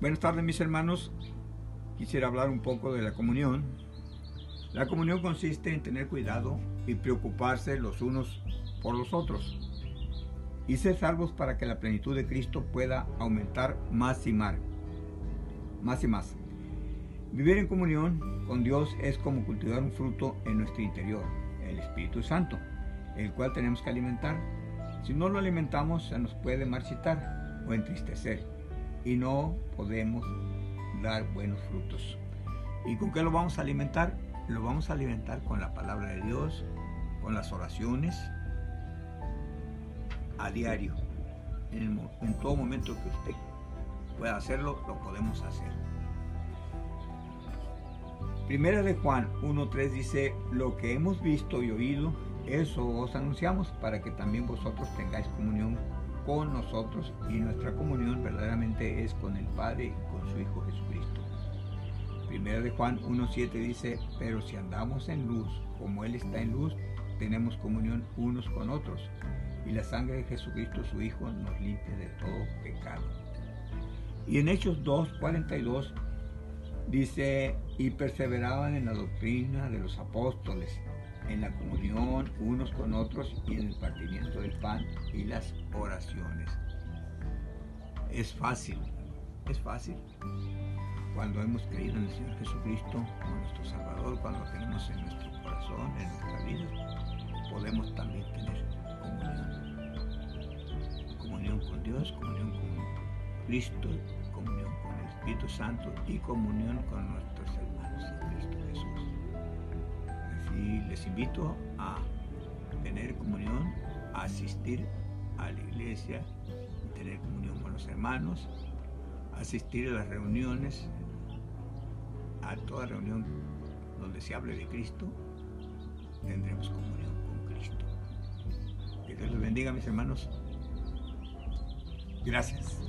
Buenas tardes mis hermanos. Quisiera hablar un poco de la comunión. La comunión consiste en tener cuidado y preocuparse los unos por los otros y ser salvos para que la plenitud de Cristo pueda aumentar más y más. Más y más. Vivir en comunión con Dios es como cultivar un fruto en nuestro interior, el Espíritu Santo, el cual tenemos que alimentar. Si no lo alimentamos se nos puede marchitar o entristecer y no podemos dar buenos frutos. ¿Y con qué lo vamos a alimentar? Lo vamos a alimentar con la palabra de Dios, con las oraciones, a diario. En, todo momento que usted pueda hacerlo, lo podemos hacer. Primera de Juan 1.3 dice, lo que hemos visto y oído, eso os anunciamos para que también vosotros tengáis comunión con nosotros y nuestra comunión verdaderamente es con el Padre y con su Hijo Jesucristo. Primera de Juan 1.7 dice, pero si andamos en luz, como Él está en luz, tenemos comunión unos con otros, y la sangre de Jesucristo su Hijo nos limpia de todo pecado. Y en Hechos 2.42 dice, y perseveraban en la doctrina de los apóstoles, en la comunión unos con otros y en el partimiento del pan y las oraciones. Es fácil, es fácil. Cuando hemos creído en el Señor Jesucristo como nuestro Salvador, cuando lo tenemos en nuestro corazón, en nuestra vida, podemos también tener comunión. Comunión con Dios, comunión con Cristo, comunión con Espíritu Santo y comunión con nuestros hermanos en Cristo Jesús. Y les invito a tener comunión, a asistir a la iglesia, tener comunión con los hermanos, asistir a las reuniones, a toda reunión donde se hable de Cristo, tendremos comunión con Cristo. Que Dios los bendiga, mis hermanos. Gracias.